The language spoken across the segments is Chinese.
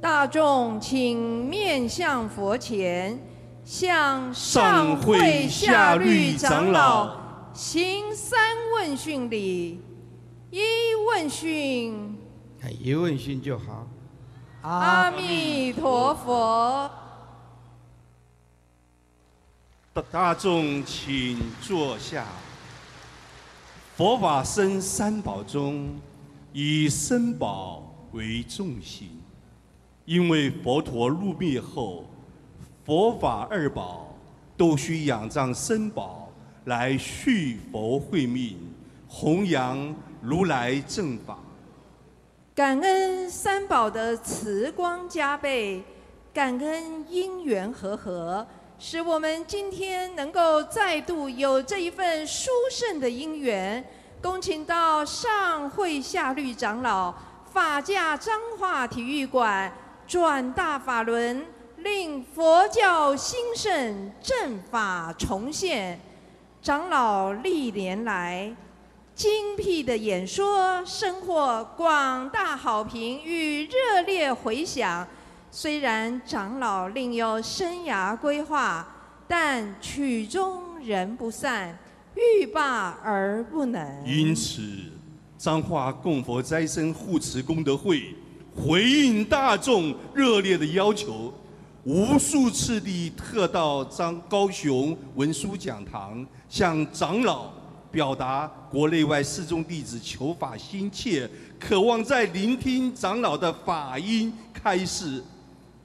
大众请面向佛前，向上会下律长老行三问讯礼。一问讯，一问讯就好。阿弥陀佛。大大众请坐下。佛法生三宝中，以僧宝为重心，因为佛陀入灭后，佛法二宝都需仰仗僧宝来续佛慧命，弘扬如来正法。感恩三宝的慈光加倍，感恩因缘和合。使我们今天能够再度有这一份殊胜的因缘，恭请到上会下律长老法驾彰化体育馆转大法轮，令佛教兴盛，正法重现。长老历年来精辟的演说，收获广大好评与热烈回响。虽然长老另有生涯规划，但曲终人不散，欲罢而不能。因此，彰化供佛斋生护持功德会回应大众热烈的要求，无数次地特到张高雄文殊讲堂，向长老表达国内外四众弟子求法心切，渴望在聆听长老的法音开示。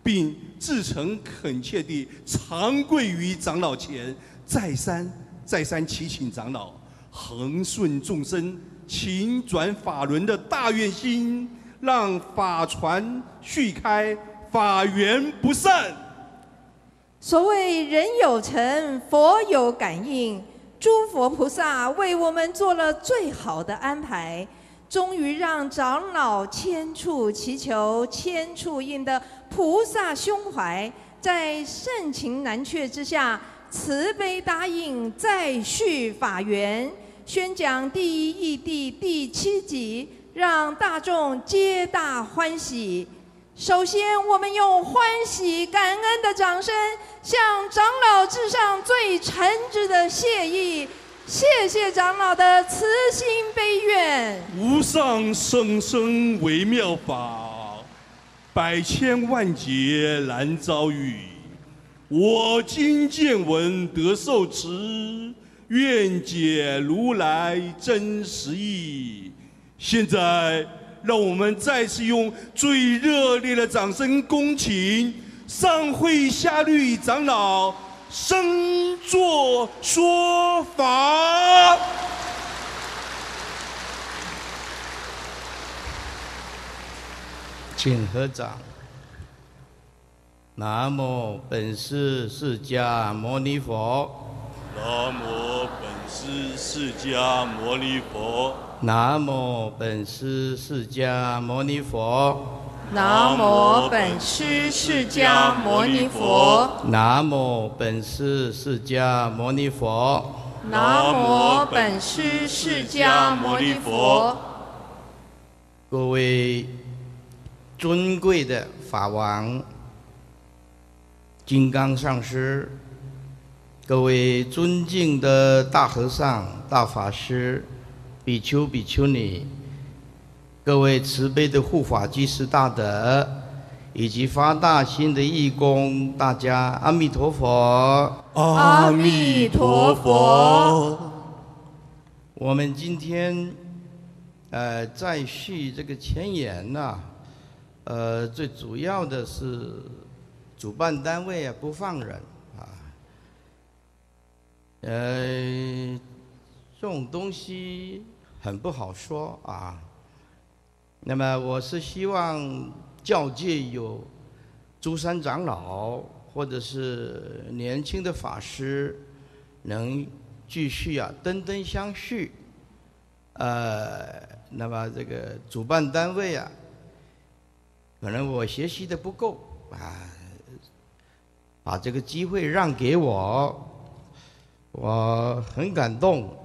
并至诚恳切地长跪于长老前，再三再三祈请长老恒顺众生、勤转法轮的大愿心，让法传续开，法缘不散。所谓人有成，佛有感应，诸佛菩萨为我们做了最好的安排。终于让长老千处祈求千处应的菩萨胸怀，在盛情难却之下，慈悲答应再续法缘，宣讲第一义地第七集，让大众皆大欢喜。首先，我们用欢喜感恩的掌声，向长老致上最诚挚的谢意。谢谢长老的慈心悲愿。无上甚深微妙法，百千万劫难遭遇。我今见闻得受持，愿解如来真实义。现在，让我们再次用最热烈的掌声，恭请上会下律长老。升座说法，请合掌。南无本师释迦牟尼佛。南无本师释迦牟尼佛。南无本师释迦牟尼佛。南无本师释迦牟尼佛。南无本师释迦牟尼佛。南无本师释迦牟尼佛。各位尊贵的法王、金刚上师，各位尊敬的大和尚、大法师、比丘、比丘尼。各位慈悲的护法居士大德，以及发大心的义工，大家阿弥陀佛！阿弥陀佛！我们今天，呃，再续这个前言呐，呃，最主要的是主办单位啊不放人啊，呃，这种东西很不好说啊。那么我是希望教界有诸山长老或者是年轻的法师能继续啊登登相续，呃，那么这个主办单位啊，可能我学习的不够啊，把这个机会让给我，我很感动，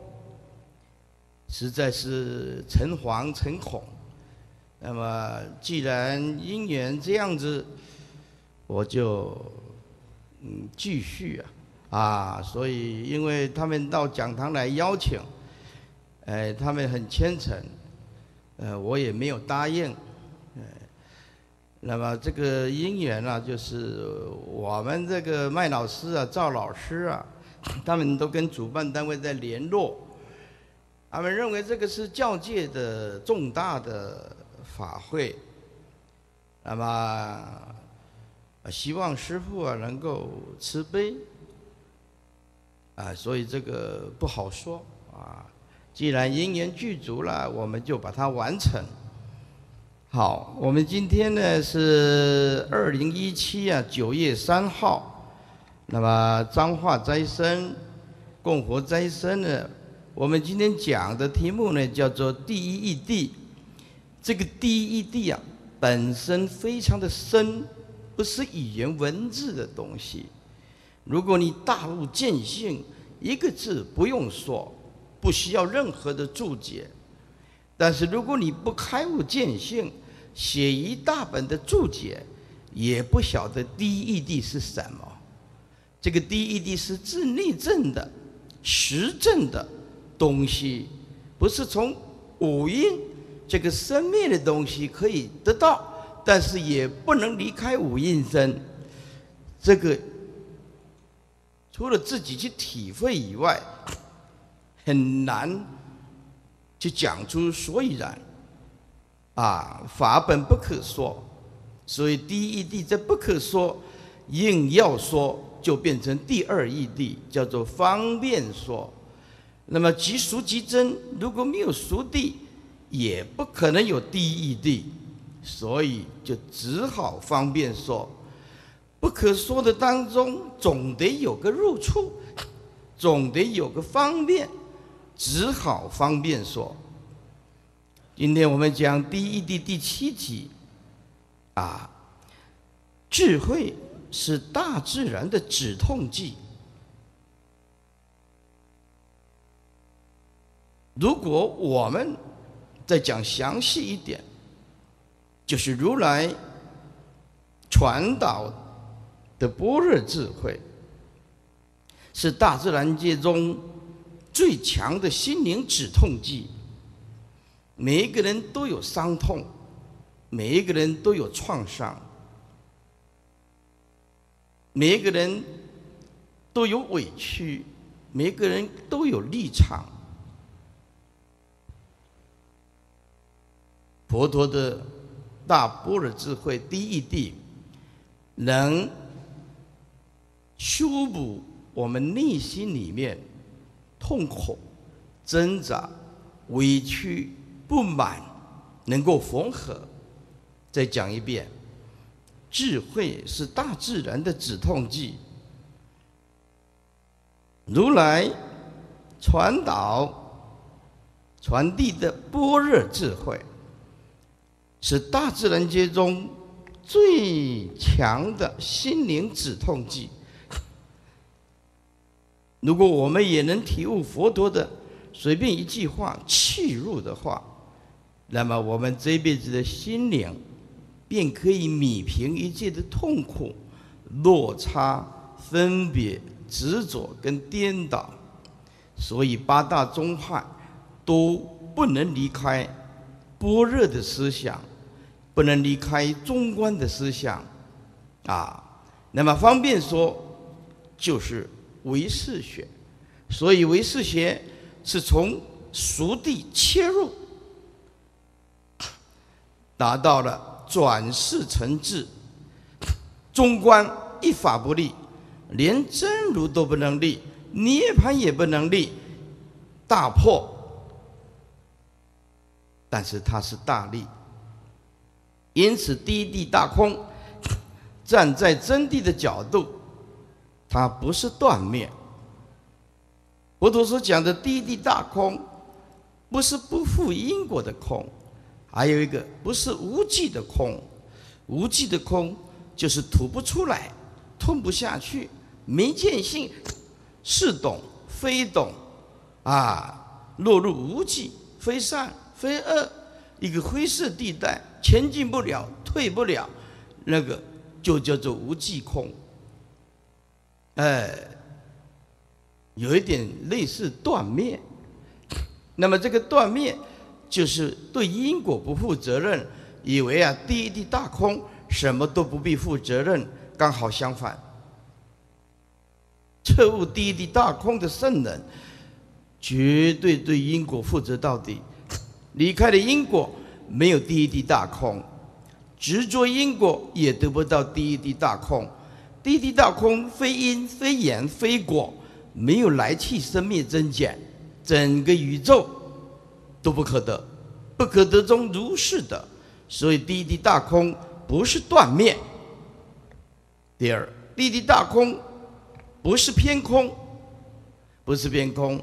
实在是诚惶诚恐。那么既然因缘这样子，我就嗯继续啊。啊，所以因为他们到讲堂来邀请，哎，他们很虔诚，呃，我也没有答应，那么这个因缘呢，就是我们这个麦老师啊、赵老师啊，他们都跟主办单位在联络，他们认为这个是教界的重大的法会，那么希望师父啊能够慈悲，啊，所以这个不好说啊。既然因缘具足了，我们就把它完成。好，我们今天呢是二零一七啊九月三号，那么彰化斋生供佛斋生呢，我们今天讲的题目呢叫做第一义谛。这个第一义谛啊，本身非常的深，不是语言文字的东西。如果你大悟见性，一个字不用说。不需要任何的注解，但是如果你不开悟见性，写一大本的注解，也不晓得第一义谛是什么。这个第一义谛是自内证的、实证的东西，不是从五蕴这个生灭的东西可以得到，但是也不能离开五蕴身。这个除了自己去体会以外，很难去讲出所以然，啊，法本不可说，所以第一义谛这不可说，硬要说就变成第二义谛，叫做方便说。那么即熟即真，如果没有熟谛，也不可能有第一义谛，所以就只好方便说。不可说的当中，总得有个入处，总得有个方便。只好方便说。今天我们讲第一第第七集，啊，智慧是大自然的止痛剂。如果我们再讲详细一点，就是如来传导的般若智慧，是大自然界中。最强的心灵止痛剂。每一个人都有伤痛，每一个人都有创伤，每一个人都有委屈，每一个人都有立场。佛陀的大般若智慧第一谛，能修补我们内心里面。痛苦、挣扎、委屈、不满，能够缝合。再讲一遍，智慧是大自然的止痛剂。如来传导、传递的般若智慧，是大自然界中最强的心灵止痛剂。如果我们也能体悟佛陀的随便一句话契入的话，那么我们这辈子的心灵便可以米平一切的痛苦、落差、分别、执着跟颠倒。所以八大宗派都不能离开般若的思想，不能离开中观的思想啊。那么方便说，就是。唯识学，所以唯识学是从熟地切入，达到了转世成智，中观一法不立，连真如都不能立，涅盘也不能立，大破。但是它是大力，因此第一地大空，站在真谛的角度。它不是断灭。佛陀所讲的第一地大空，不是不负因果的空，还有一个不是无际的空。无际的空就是吐不出来，吞不下去，没见性，是懂非懂，啊，落入无际，非善非恶，一个灰色地带，前进不了，退不了，那个就叫做无际空。哎，有一点类似断灭。那么这个断灭，就是对因果不负责任，以为啊第一地大空，什么都不必负责任。刚好相反，彻悟第一地大空的圣人，绝对对因果负责到底。离开了因果，没有第一滴大空；执着因果，也得不到第一滴大空。第一滴大空，非因非缘非果，没有来去生灭增减，整个宇宙都不可得，不可得中如是的。所以第一滴大空不是断灭。第二，第一地大空不是偏空，不是偏空。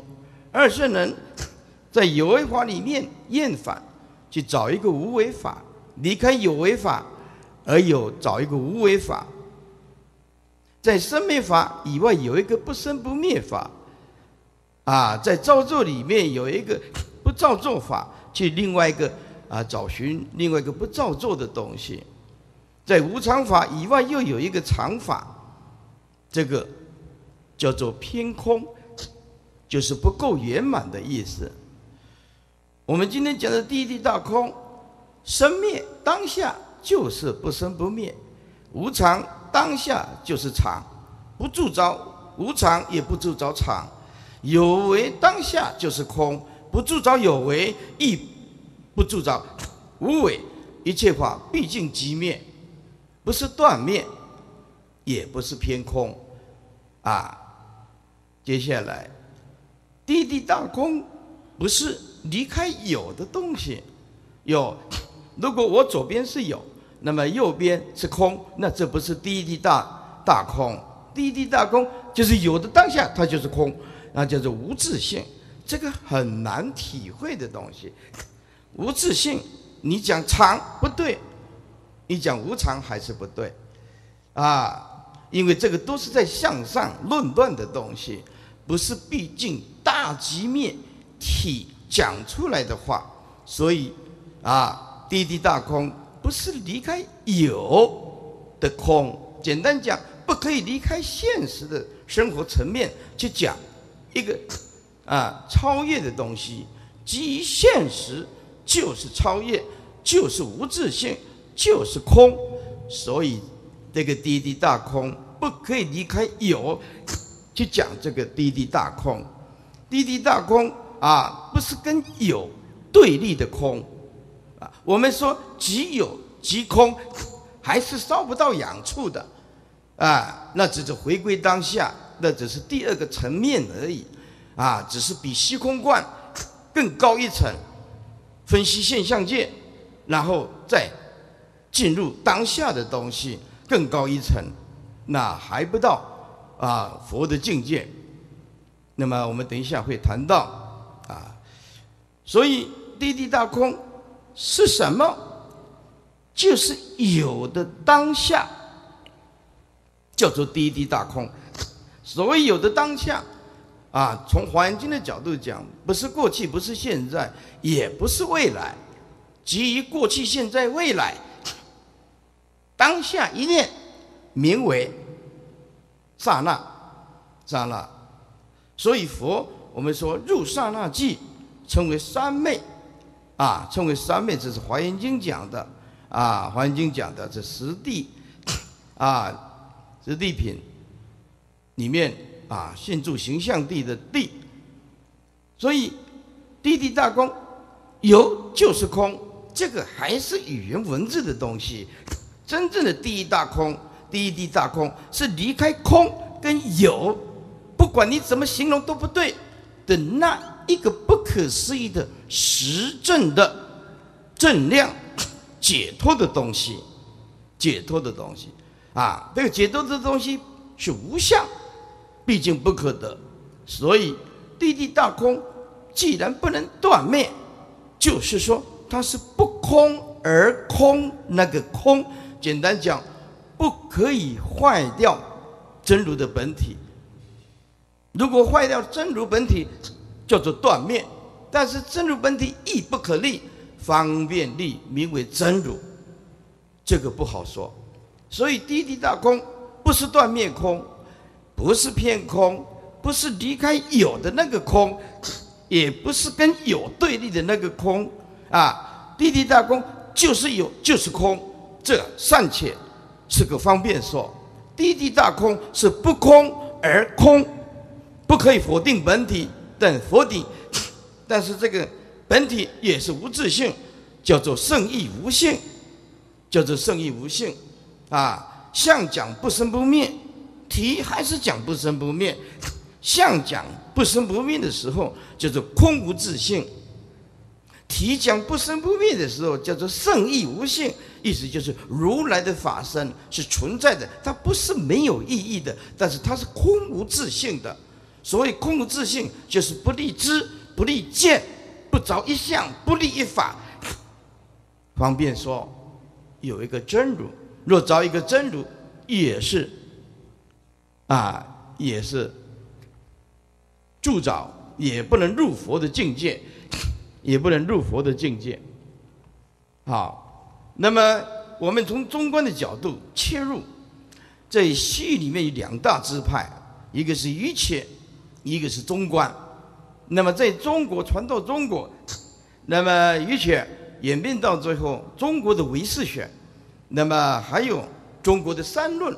二圣人在有为法里面厌烦，去找一个无为法，离开有为法，而有找一个无为法。在生灭法以外有一个不生不灭法，啊，在造作里面有一个不造作法，去另外一个啊找寻另外一个不造作的东西，在无常法以外又有一个常法，这个叫做偏空，就是不够圆满的意思。我们今天讲的第一地大空，生灭当下就是不生不灭，无常。当下就是常，不铸造无常，也不铸造常；有为当下就是空，不铸造有为，亦不铸造无为。一切法毕竟即灭，不是断灭，也不是偏空。啊，接下来，地地大空，不是离开有的东西。有，如果我左边是有。那么右边是空，那这不是第一地大大空？第一地大空就是有的当下它就是空，那叫做无自性，这个很难体会的东西。无自性，你讲常不对，你讲无常还是不对，啊，因为这个都是在向上论断的东西，不是毕竟大极灭体讲出来的话，所以啊，滴滴大空。不是离开有的空，简单讲，不可以离开现实的生活层面去讲一个啊超越的东西。基于现实就是超越，就是无自性，就是空。所以这个滴滴大空不可以离开有去讲这个滴滴大空。滴滴大空啊，不是跟有对立的空。啊我们说即有即空，还是烧不到痒处的，啊，那只是回归当下，那只是第二个层面而已，啊，只是比虚空观更高一层，分析现象界，然后再进入当下的东西更高一层，那还不到啊佛的境界。那么我们等一下会谈到，所以地地大空。是什么？就是有的当下，叫做滴滴大空。所谓有的当下，啊，从环境的角度讲，不是过去，不是现在，也不是未来，基于过去、现在、未来，当下一念，名为刹那，刹那。所以佛，我们说入刹那即称为三昧。啊，称为三昧，这是《华严经》讲的。啊，《华严经》讲的这十地，啊，十地品里面啊，现住形象地的地。所以，地地大空，有就是空，这个还是语言文字的东西。真正的第一大空，第一地大空是离开空跟有，不管你怎么形容都不对的那。一个不可思议的实证的正量 解脱的东西，解脱的东西。啊，这个解脱的东西是无相，毕竟不可得，所以地地大空既然不能断灭，就是说它是不空而空，那个空，简单讲，不可以坏掉真如的本体。如果坏掉真如本体，叫做断灭，但是真如本体亦不可立，方便立名为真如，这个不好说。所以滴滴大空不是断灭空，不是偏空，不是离开有的那个空，也不是跟有对立的那个空啊。滴滴大空就是有，就是空，这尚且是个方便说。滴滴大空是不空而空，不可以否定本体等否定，但是这个。本体也是无自性，叫做圣意无性，叫做圣意无性，啊，相讲不生不灭，体还是讲不生不灭，相讲不生不灭的时候叫做空无自性，体讲不生不灭的时候叫做圣意无性，意思就是如来的法身是存在的，它不是没有意义的，但是它是空无自性的。所谓空无自性，就是不立知，不立见。不着一相，不立一法。方便说，有一个真如，若着一个真如，也是啊，也是助着，也不能入佛的境界，也不能入佛的境界。好，那么我们从中观的角度切入，在戏里面有两大支派，一个是一切，一个是中观。那么在中国传到中国，那么一切演变到最后，中国的唯识学，那么还有中国的三论，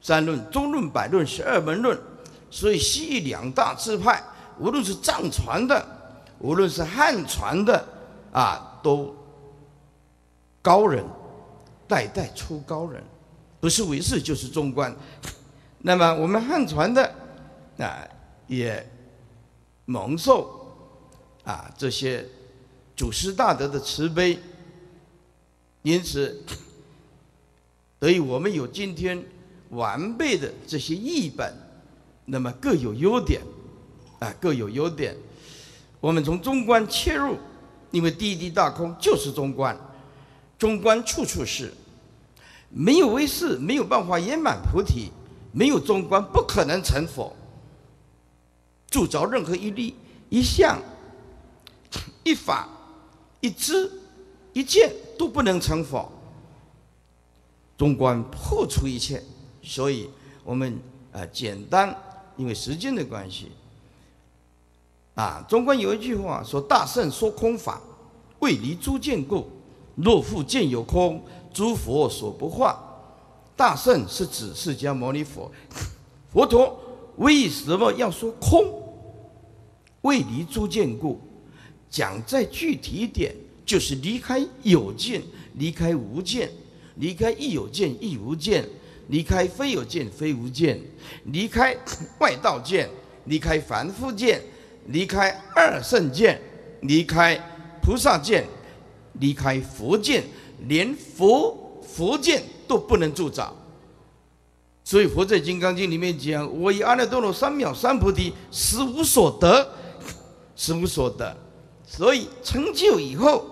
三论、中论、百论、十二门论，所以西域两大支派，无论是藏传的，无论是汉传的，啊，都高人，代代出高人，不是唯识就是中观。那么我们汉传的，啊，也。蒙受啊这些祖师大德的慈悲，因此，得以我们有今天完备的这些译本，那么各有优点，啊各有优点。我们从中观切入，因为第一地大空就是中观，中观处处是，没有威势没有办法圆满菩提，没有中观不可能成佛。铸着任何一力、一相、一法、一知、一见都不能成佛。中观破除一切，所以我们啊简单，因为时间的关系，啊中观有一句话说：“大圣说空法，为离诸见故。若复见有空，诸佛所不化。”大圣是指释迦牟尼佛，佛陀。为什么要说空？为离诸见故，讲再具体一点，就是离开有见，离开无见，离开亦有见亦无见，离开非有见非无见，离开外道见，离开凡夫见，离开二圣见，离开菩萨见，离开佛见，连佛佛见都不能助长。所以佛在《金刚经》里面讲：“我以阿耨多罗三藐三菩提，实无所得，实无所得。”所以成就以后，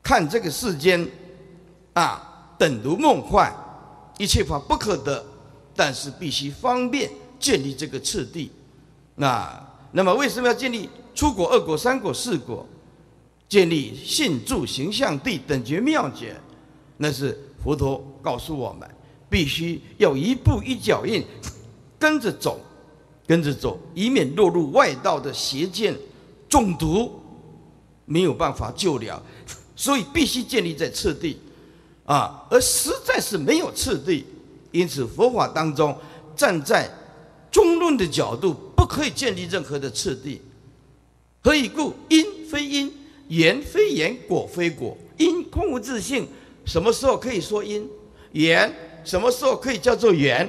看这个世间，啊，等如梦幻，一切法不可得。但是必须方便建立这个次第。那那么为什么要建立出果、二果、三果、四果？建立信住形象地等觉妙觉，那是佛陀告诉我们。必须要一步一脚印，跟着走，跟着走，以免落入外道的邪见中毒，没有办法救了。所以必须建立在次第，啊，而实在是没有次第。因此佛法当中，站在中论的角度，不可以建立任何的次第。何以故？因非因，缘非缘，果非果。因空无自性，什么时候可以说因？缘？什么时候可以叫做缘？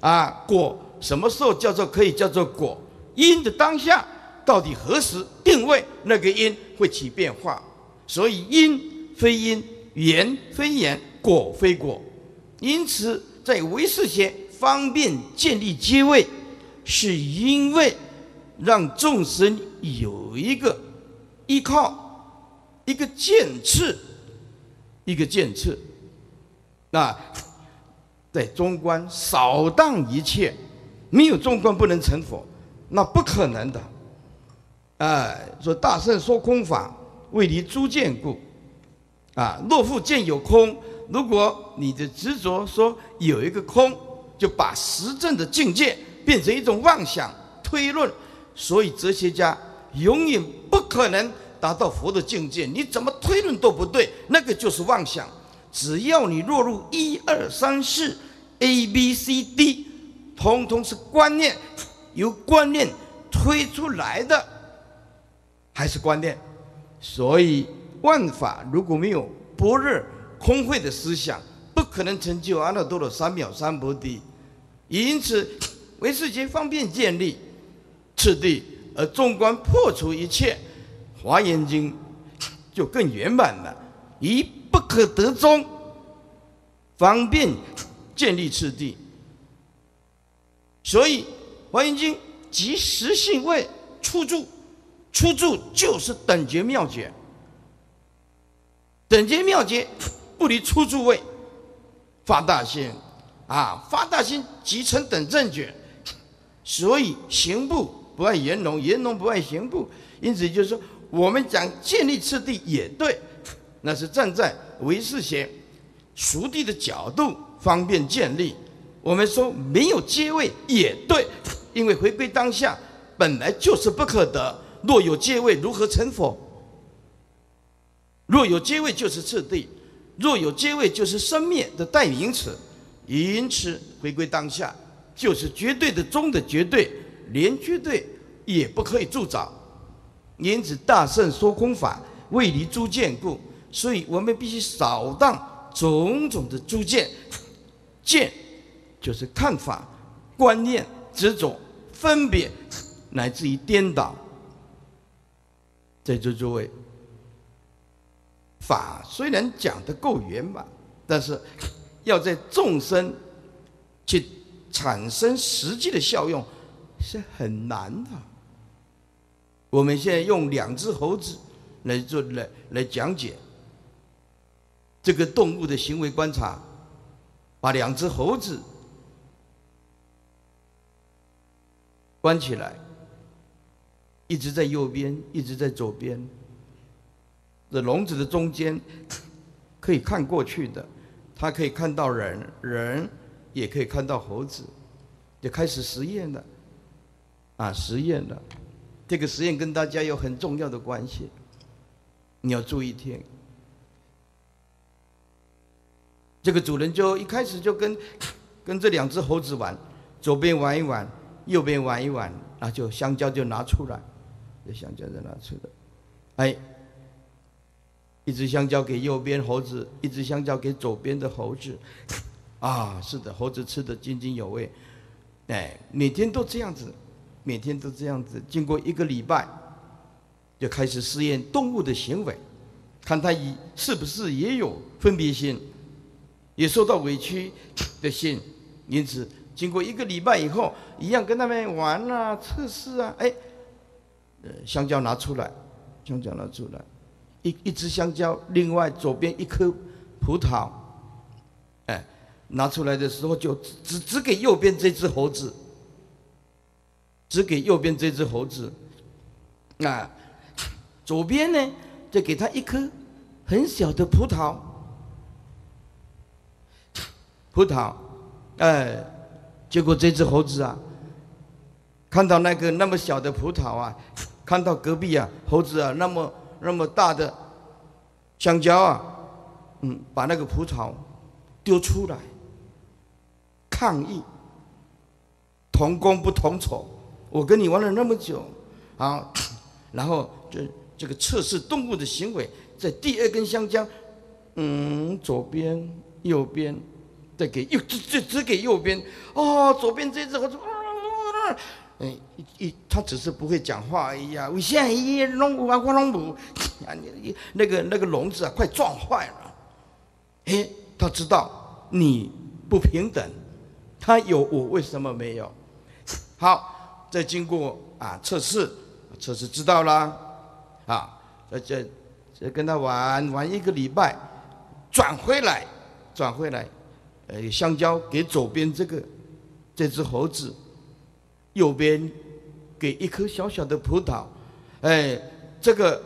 啊，果什么时候叫做可以叫做果？因的当下到底何时定位那个因会起变化？所以因非因，缘非缘，果非果。因此，在唯识学方便建立阶位，是因为让众生有一个依靠，一个见刺，一个见刺。那。在中观扫荡一切，没有中观不能成佛，那不可能的。哎，说大圣说空法，为离诸见故。啊，若复见有空，如果你的执着说有一个空，就把实证的境界变成一种妄想推论，所以哲学家永远不可能达到佛的境界。你怎么推论都不对，那个就是妄想。只要你落入一二三四 A B C D，通通是观念，由观念推出来的，还是观念。所以万法如果没有般若空慧的思想，不可能成就阿耨多罗三藐三菩提。因此，唯识学方便建立次第，而纵观破除一切，《华严经》就更圆满了。以不可得中，方便建立次第。所以，《华严经》即实性位出住，出住就是等觉妙觉。等觉妙觉不离出住位，发大心，啊，发大心即成等正觉。所以行部不爱言龙，言龙不爱行部。因此就是说，我们讲建立次第也对，那是站在唯识学熟地的角度方便建立。我们说没有阶位也对，因为回归当下本来就是不可得。若有阶位，如何成佛？若有阶位就是次第，若有阶位就是生灭的代名词，因此回归当下就是绝对的中的绝对，连绝对也不可以助长。因此大圣说空法为离诸见故，所以我们必须扫荡种种的诸见，见就是看法、观念、执着、分别，乃至于颠倒。在座诸位。法虽然讲得够圆满，但是要在众生去产生实际的效用是很难的。我们现在用两只猴子来做来来讲解这个动物的行为观察，把两只猴子关起来，一直在右边，一直在左边。这笼子的中间可以看过去的，它可以看到人，人也可以看到猴子，就开始实验了，啊，实验了。这个实验跟大家有很重要的关系，你要注意听。这个主人就一开始就跟跟这两只猴子玩，左边玩一玩，右边玩一玩，那就香蕉就拿出来，这香蕉就拿出来，哎。一只香蕉给右边猴子，一只香蕉给左边的猴子，啊，是的，猴子吃的津津有味，哎，每天都这样子，每天都这样子。经过一个礼拜，就开始试验动物的行为，看它以是不是也有分别心，也受到委屈的心。因此，经过一个礼拜以后，一样跟他们玩啊、测试啊，哎，呃，香蕉拿出来，香蕉拿出来。一一只香蕉，另外左边一颗葡萄，哎，拿出来的时候就只只给右边这只猴子，只给右边这只猴子，啊，左边呢就给他一颗很小的葡萄，葡萄，哎，结果这只猴子啊，看到那个那么小的葡萄啊，看到隔壁啊猴子啊那么。那么大的香蕉啊，嗯，把那个葡萄丢出来，抗议，同工不同酬。我跟你玩了那么久，啊，然后这这个测试动物的行为，在第二根香蕉，嗯，左边、右边，再给右，只只只给右边。哦，左边这只猴子。哎，一一他只是不会讲话而已啊！我现在一弄啊，我弄不啊，你你那个那个笼子啊，快撞坏了。哎，他知道你不平等，他有我为什么没有？好，再经过啊测试，测试知道啦，啊，再再再跟他玩玩一个礼拜，转回来，转回来，呃，香蕉给左边这个这只猴子。右边，给一颗小小的葡萄，哎，这个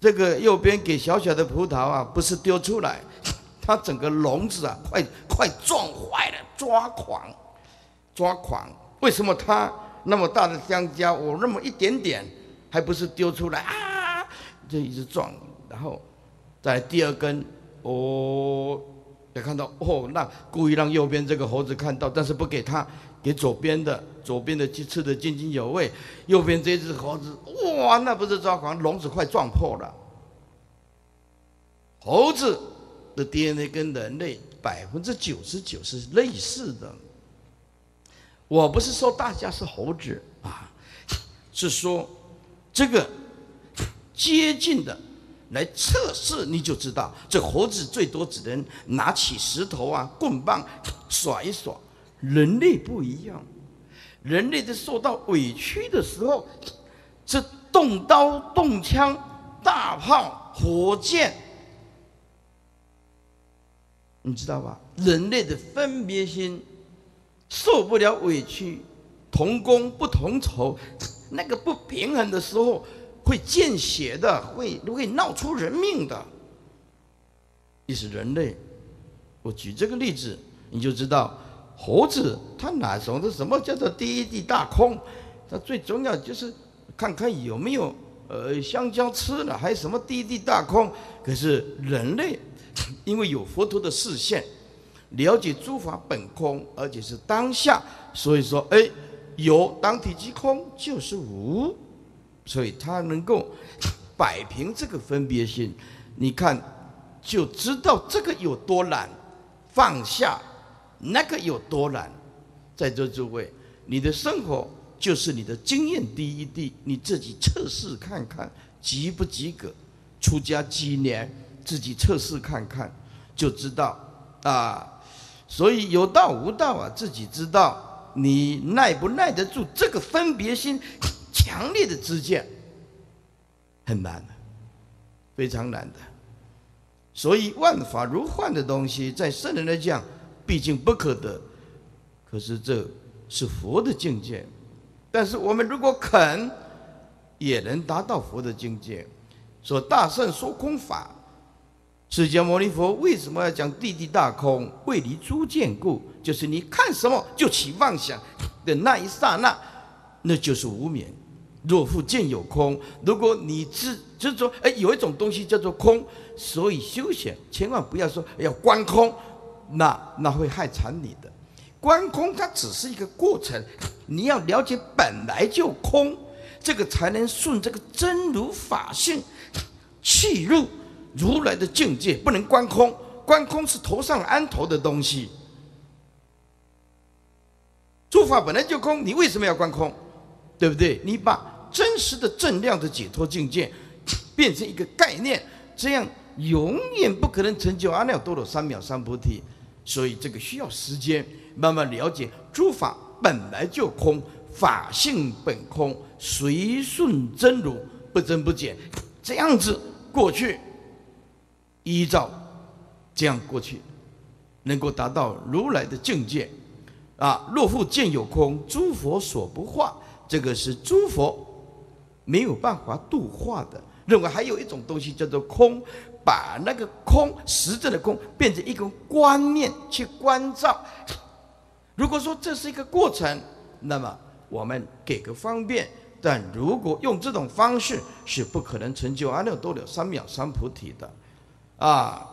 这个右边给小小的葡萄啊，不是丢出来，它整个笼子啊，快快撞坏了，抓狂，抓狂。为什么它那么大的香蕉，我那么一点点，还不是丢出来啊？就一直撞，然后在第二根，哦，也看到哦，那故意让右边这个猴子看到，但是不给他，给左边的，左边的鸡吃的津津有味，右边这只猴子，哇，那不是抓狂，笼子快撞破了。猴子的 DNA 跟人类百分之九十九是类似的。我不是说大家是猴子啊，是说这个接近的来测试，你就知道这猴子最多只能拿起石头啊、棍棒耍一耍。人类不一样，人类在受到委屈的时候，这动刀动枪、大炮、火箭，你知道吧？人类的分别心。受不了委屈，同工不同酬，那个不平衡的时候会见血的，会会闹出人命的。你是人类，我举这个例子，你就知道猴子它哪懂得什么叫做第一地大空？它最重要就是看看有没有呃香蕉吃了，还有什么第一地大空？可是人类因为有佛陀的视线。了解诸法本空，而且是当下，所以说，哎，有当体即空就是无，所以他能够摆平这个分别心，你看就知道这个有多难放下，那个有多难。在座诸位，你的生活就是你的经验第一滴，你自己测试看看及不及格。出家几年，自己测试看看，就知道啊。所以有道无道啊，自己知道你耐不耐得住这个分别心强烈的知见，很难的，非常难的。所以万法如幻的东西，在圣人来讲，毕竟不可得。可是这是佛的境界，但是我们如果肯，也能达到佛的境界。说大圣说空法。释迦牟尼佛为什么要讲地地大空？为离诸见故，就是你看什么就起妄想的那一刹那，那就是无眠。若复见有空，如果你知就是说，哎，有一种东西叫做空，所以修行千万不要说要观空，那那会害惨你的。观空它只是一个过程，你要了解本来就空，这个才能顺这个真如法性去入。如来的境界不能观空，观空是头上安头的东西。诸法本来就空，你为什么要观空？对不对？你把真实的正量的解脱境界 变成一个概念，这样永远不可能成就阿耨多罗三藐三菩提。所以这个需要时间，慢慢了解诸法本来就空，法性本空，随顺真如，不增不减，这样子过去。依照这样过去，能够达到如来的境界啊！若复见有空，诸佛所不化，这个是诸佛没有办法度化的。认为还有一种东西叫做空，把那个空实质的空变成一个观念去关照。如果说这是一个过程，那么我们给个方便。但如果用这种方式，是不可能成就阿耨多罗三藐三菩提的。啊，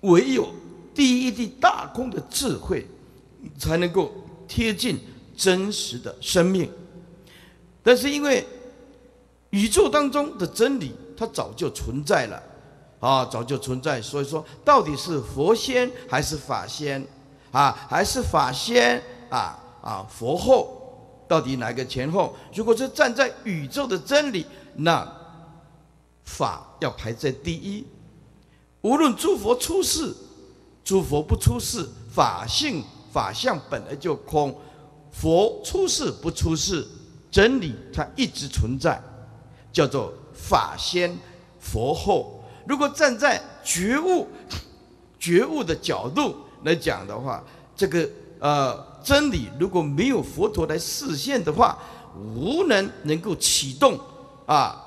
唯有第一地大空的智慧，才能够贴近真实的生命。但是因为宇宙当中的真理，它早就存在了，啊，早就存在。所以说，到底是佛先还是法先？啊，还是法先？啊啊，佛后，到底哪个前后？如果是站在宇宙的真理，那。法要排在第一，无论诸佛出世，诸佛不出世，法性法相本来就空，佛出世不出世，真理它一直存在，叫做法先佛后。如果站在觉悟觉悟的角度来讲的话，这个呃真理如果没有佛陀来示现的话，无能能够启动啊。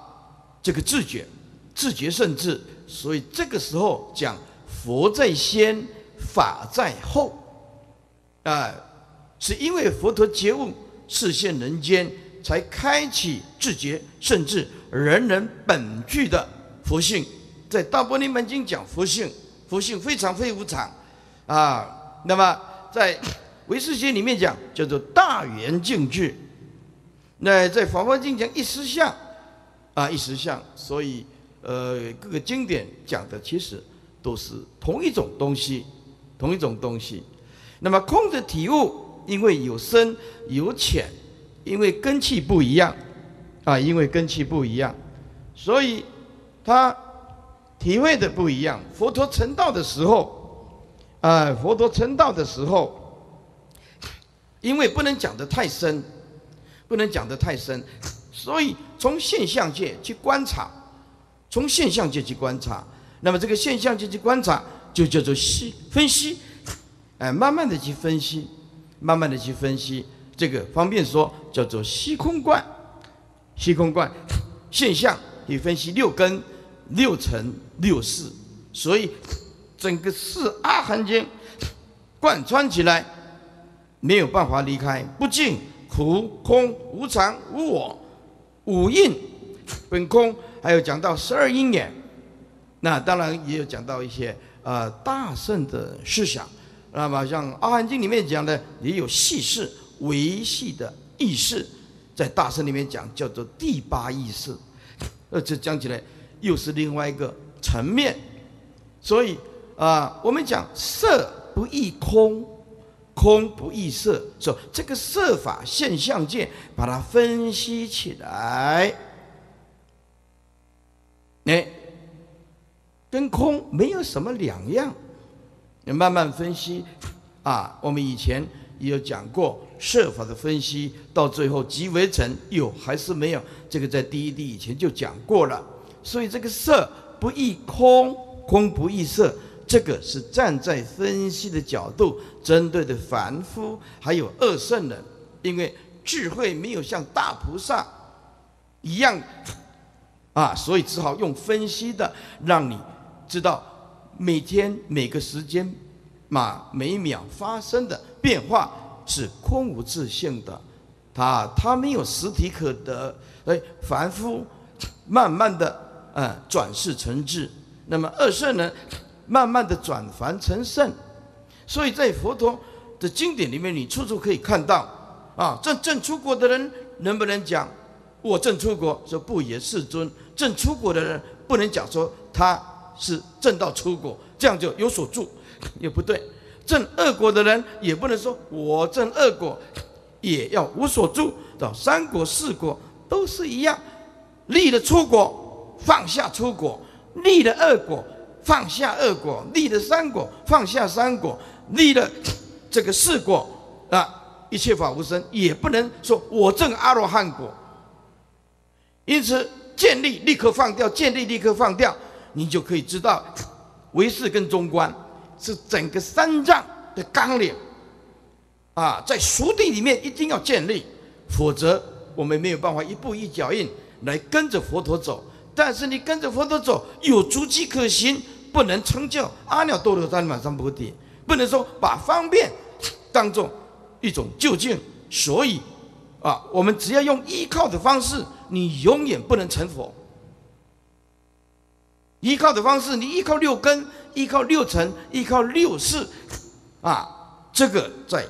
这个自觉，自觉甚至，所以这个时候讲佛在先，法在后，啊，是因为佛陀觉悟，视现人间，才开启自觉甚至人人本具的佛性。在《大般涅盘经》讲佛性，佛性非常非无常，啊，那么在唯识学里面讲叫做大圆净智。那在《法华经》讲一实相，啊，一实相，所以，呃，各个经典讲的其实都是同一种东西，同一种东西。那么空的体悟，因为有深有浅，因为根气不一样，啊，因为根气不一样，所以他体会的不一样。佛陀成道的时候，啊，佛陀成道的时候，因为不能讲的太深。不能讲得太深，所以从现象界去观察，从现象界去观察，那么这个现象界去观察就叫做析分析，哎，慢慢的去分析，慢慢的去分析，这个方便说叫做虚空观，虚空观现象以分析六根、六尘、六识，所以整个四阿含经贯穿起来没有办法离开，不净。苦空无常无我五蕴本空，还有讲到十二因缘，那当然也有讲到一些呃大圣的思想。那么像《阿含经》里面讲的，也有细事维系的意识，在大圣里面讲叫做第八意识，呃，这讲起来又是另外一个层面。所以啊，我们讲色不异空。空不异色，说这个色法现象界，把它分析起来，哎，跟空没有什么两样。你慢慢分析啊，我们以前也有讲过设法的分析，到最后即为成，有还是没有？这个在第一地以前就讲过了。所以这个色不异空，空不异色。这个是站在分析的角度，针对的凡夫还有二圣人，因为智慧没有像大菩萨一样啊，所以只好用分析的，让你知道每天每个时间嘛每秒发生的变化是空无自性的，它它没有实体可得，哎，凡夫慢慢的嗯转世成智，那么二圣人。慢慢的转凡成圣，所以在佛陀的经典里面，你处处可以看到啊，正正出国的人能不能讲我正出国？说不也世尊，正出国的人不能讲说他是正道出国，这样就有所住，也不对。正恶果的人也不能说我正恶果，也要无所住。到三国四国都是一样，立了出国，放下出国，立了恶果。放下恶果，立了三果；放下三果，立了这个四果啊！一切法无生，也不能说我证阿罗汉果。因此，建立立刻放掉，建立立刻放掉，你就可以知道唯识跟中观是整个三藏的纲领啊，在熟地里面一定要建立，否则我们没有办法一步一脚印来跟着佛陀走。但是你跟着佛陀走，有足迹可行，不能成就阿耨多罗三藐三菩提，不能说把方便当做一种究竟。所以啊，我们只要用依靠的方式，你永远不能成佛。依靠的方式，你依靠六根，依靠六尘，依靠六识，啊，这个在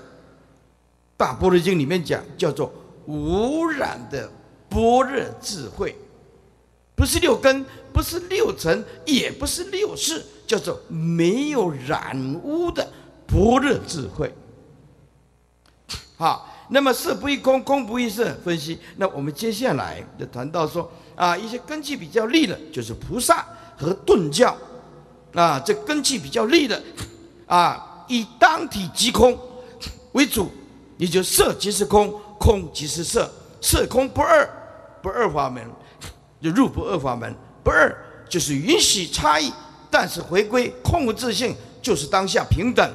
大般若经里面讲，叫做无染的般若智慧。不是六根，不是六尘，也不是六识，叫做没有染污的般若智慧。好，那么色不异空，空不异色，分析。那我们接下来就谈到说啊，一些根基比较利的，就是菩萨和顿教啊，这根基比较利的啊，以当体即空为主，也就色即是空，空即是色，色空不二，不二法门。就入不二法门，不二就是允许差异，但是回归空无自性，就是当下平等。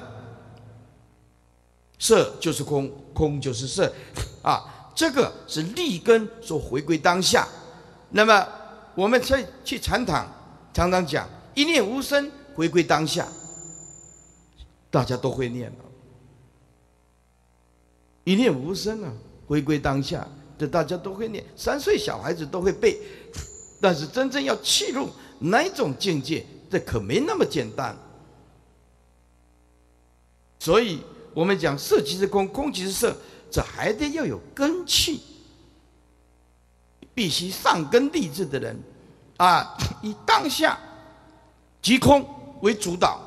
色就是空，空就是色，啊，这个是立根所回归当下。那么我们再去禅堂，常常讲一念无声，回归当下，大家都会念了。一念无声啊，回归当下，这大家都会念，三岁小孩子都会背。但是真正要契入哪种境界，这可没那么简单。所以我们讲色即是空，空即是色，这还得要有根气，必须上根立志的人，啊，以当下即空为主导，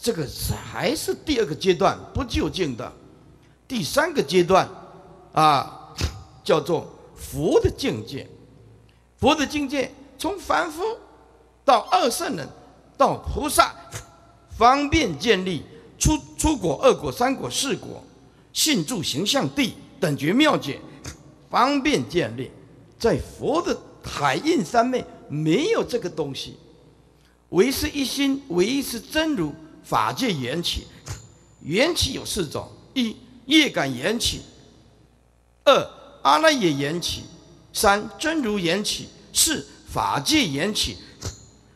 这个还是第二个阶段不究竟的。第三个阶段，啊，叫做佛的境界。佛的境界从凡夫到二圣人，到菩萨，方便建立出出果、二果、三果、四果，信住形象地等觉妙解，方便建立。在佛的海印三昧没有这个东西，唯是一心，唯一是真如法界缘起。缘起有四种：一。业感缘起，二阿赖耶缘起，三真如缘起，四法界缘起。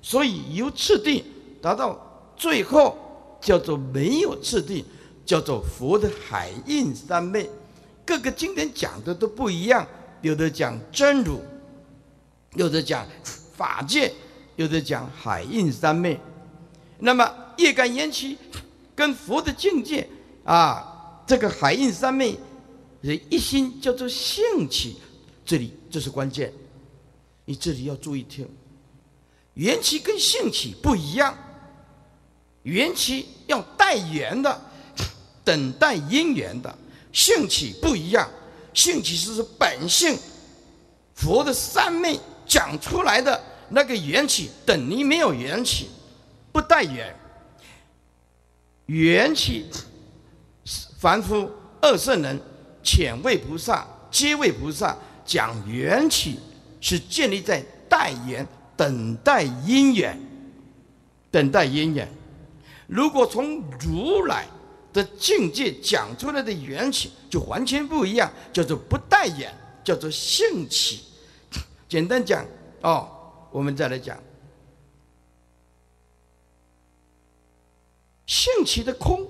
所以由次第达到最后，叫做没有次第，叫做佛的海印三昧。各个经典讲的都不一样，有的讲真如，有的讲法界，有的讲海印三昧。那么业感缘起跟佛的境界啊。这个海印三昧，人一心叫做兴起，这里这是关键，你这里要注意听，缘起跟兴起不一样，缘起要待缘的，等待因缘的，兴起不一样，兴起是本性，佛的三昧讲出来的那个缘起，等于没有缘起，不待缘，缘起。凡夫、二圣人、浅位菩萨、皆位菩萨讲缘起，是建立在待缘、等待因缘、等待因缘。如果从如来的境界讲出来的缘起，就完全不一样，叫做不待缘，叫做性起。简单讲哦，我们再来讲性起的空。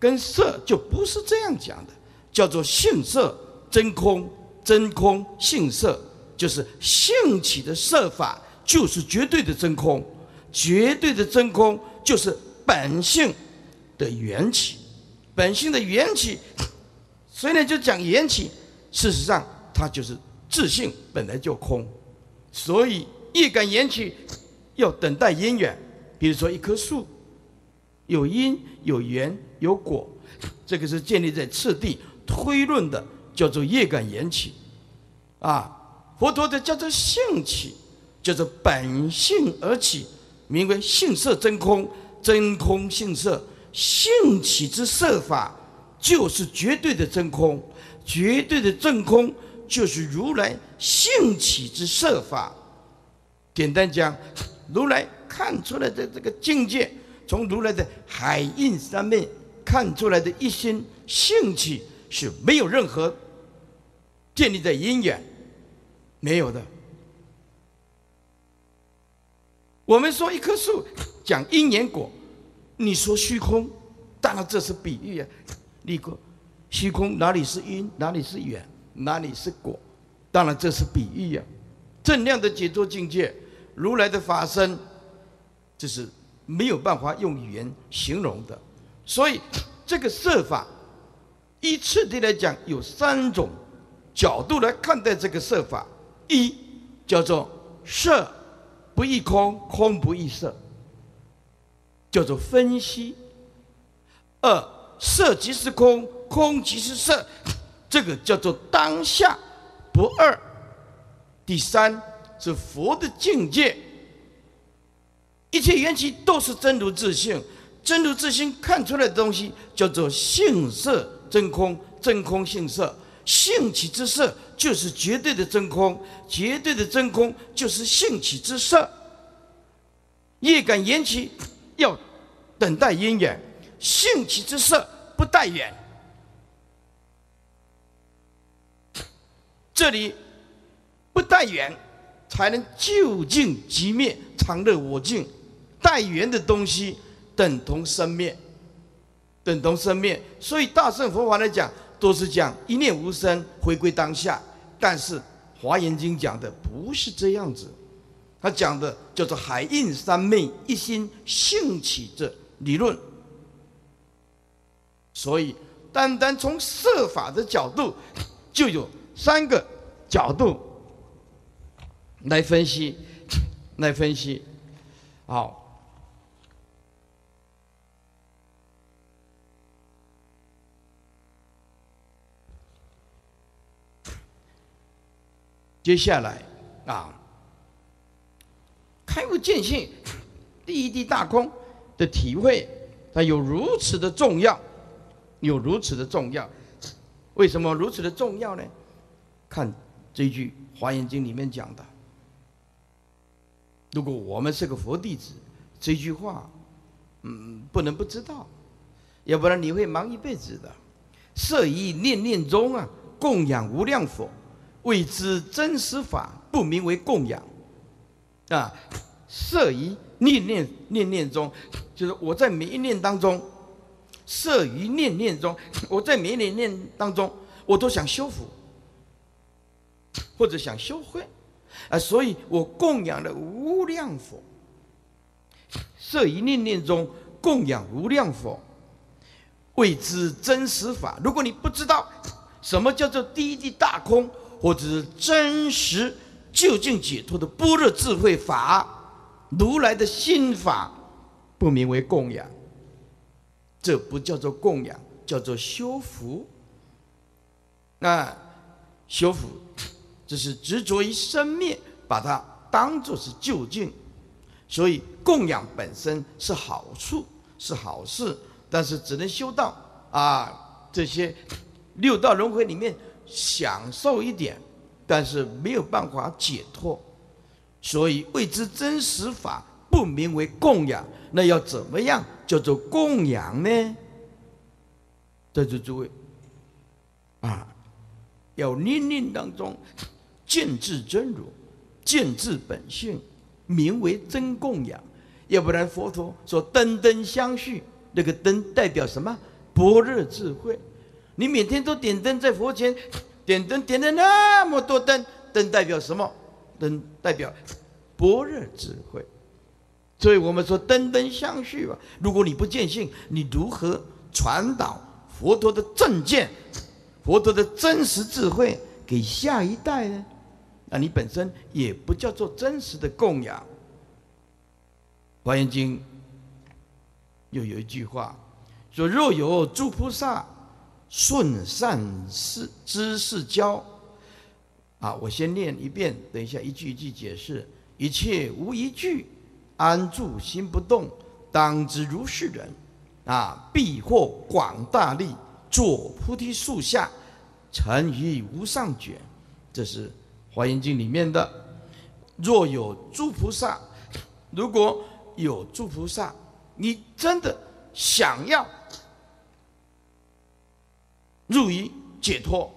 跟色就不是这样讲的，叫做性色真空，真空性色，就是性起的色法，就是绝对的真空，绝对的真空就是本性的缘起，本性的缘起，所以呢就讲缘起，事实上它就是自性本来就空，所以业感缘起要等待因缘，比如说一棵树。有因有缘有果，这个是建立在次第推论的，叫做业感缘起，啊，佛陀的叫做性起，叫做本性而起，名为性色真空，真空性色，性起之色法就是绝对的真空，绝对的真空就是如来性起之设法。简单讲，如来看出来的这个境界。从如来的海印三昧看出来的一心兴起是没有任何建立在因缘，没有的。我们说一棵树讲因缘果，你说虚空，当然这是比喻啊。立个虚空哪里是因，哪里是缘，哪里是果？当然这是比喻呀。正量的解脱境界，如来的法身，这是。没有办法用语言形容的，所以这个设法依次第来讲，有三种角度来看待这个设法：一叫做色不异空，空不异色，叫做分析；二色即是空，空即是色，这个叫做当下不二；第三是佛的境界。一切缘起都是真如自性，真如自性看出来的东西叫做性色真空，真空性色，性起之色就是绝对的真空，绝对的真空就是性起之色。业感缘起要等待因缘，性起之色不待缘。这里不待缘，才能究竟即灭，常乐我净。待缘的东西等同生灭，等同生灭。所以大乘佛法来讲，都是讲一念无生，回归当下。但是华严经讲的不是这样子，他讲的叫做海印三昧一心兴起的理论。所以单单从设法的角度，就有三个角度来分析，来分析。好。接下来啊，开悟见性，第一地大空的体会，它有如此的重要，有如此的重要。为什么如此的重要呢？看这句《华严经》里面讲的。如果我们是个佛弟子，这句话，嗯，不能不知道，要不然你会忙一辈子的。色一念念中啊，供养无量佛。谓之真实法，不名为供养，啊！摄于念念念念中，就是我在每一念当中，摄于念念中，我在每一念念当中，我都想修复，或者想修慧，啊！所以我供养了无量佛，摄一念念中供养无量佛，谓之真实法。如果你不知道什么叫做第一地大空，或者是真实究竟解脱的般若智慧法，如来的心法，不名为供养。这不叫做供养，叫做修福。那修福，这是执着于生灭，把它当作是究竟。所以供养本身是好处，是好事，但是只能修道啊这些六道轮回里面。享受一点，但是没有办法解脱，所以谓之真实法，不名为供养。那要怎么样叫做供养呢？在座诸位，啊，要念念当中见智真如，见智本性，名为真供养。要不然佛陀说灯灯相续，那个灯代表什么？般若智慧。你每天都点灯在佛前，点灯点了那么多灯，灯代表什么？灯代表般若智慧。所以我们说灯灯相续吧。如果你不见性，你如何传导佛陀的正见、佛陀的真实智慧给下一代呢？那你本身也不叫做真实的供养。华严经又有一句话说：“若有诸菩萨。”顺善事知事教，啊，我先念一遍，等一下一句一句解释。一切无一句，安住心不动，当知如是人，啊，必获广大利，坐菩提树下，成于无上觉。这是华严经里面的。若有诸菩萨，如果有诸菩萨，你真的想要。入于解脱，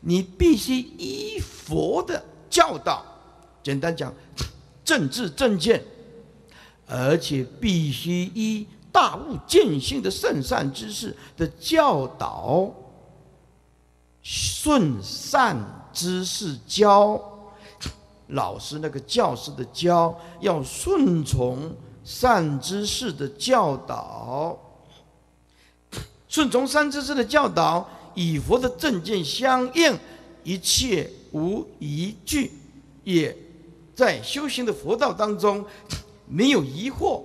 你必须依佛的教导，简单讲，政治正见，而且必须依大悟见性的圣善之士的教导，顺善知识教，老师那个教师的教，要顺从善知识的教导。顺从三知识的教导，与佛的正见相应，一切无疑惧，也在修行的佛道当中没有疑惑，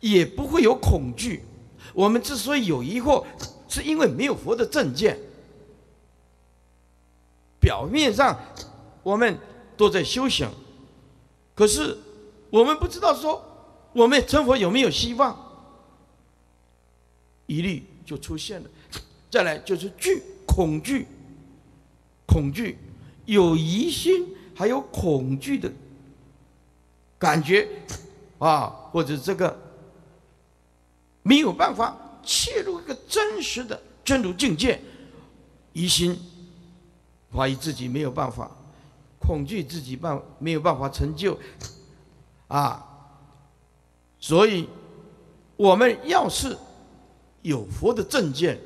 也不会有恐惧。我们之所以有疑惑，是因为没有佛的正见。表面上我们都在修行，可是我们不知道说我们成佛有没有希望。疑虑就出现了，再来就是惧恐惧，恐惧有疑心，还有恐惧的感觉啊，或者这个没有办法切入一个真实的真如境界，疑心怀疑自己没有办法，恐惧自己办没有办法成就，啊，所以我们要是有佛的正见，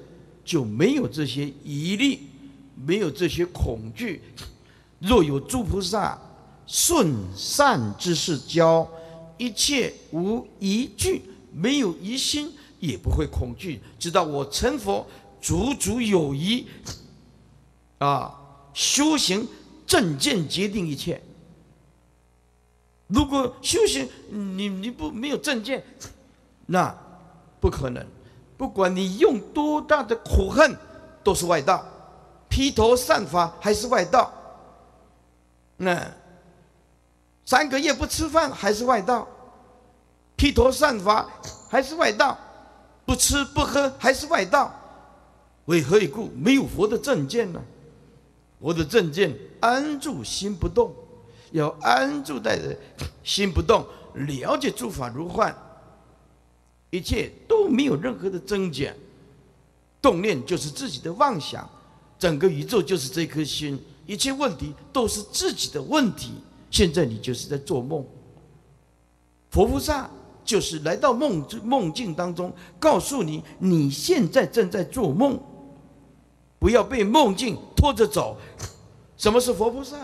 就没有这些疑虑，没有这些恐惧。若有诸菩萨顺善之事教，一切无疑惧，没有疑心，也不会恐惧，知道我成佛足足有余。啊，修行正见决定一切。如果修行你你不没有正见，那不可能。不管你用多大的苦恨，都是外道；披头散发还是外道。那三个月不吃饭还是外道，披头散发还是外道，不吃不喝还是外道。为何以故？没有佛的正见呢？我的正见安住心不动，要安住在心不动，了解诸法如幻，一切都没有任何的增减，动念就是自己的妄想，整个宇宙就是这颗心，一切问题都是自己的问题。现在你就是在做梦，佛菩萨就是来到梦梦境当中，告诉你你现在正在做梦。不要被梦境拖着走。什么是佛菩萨？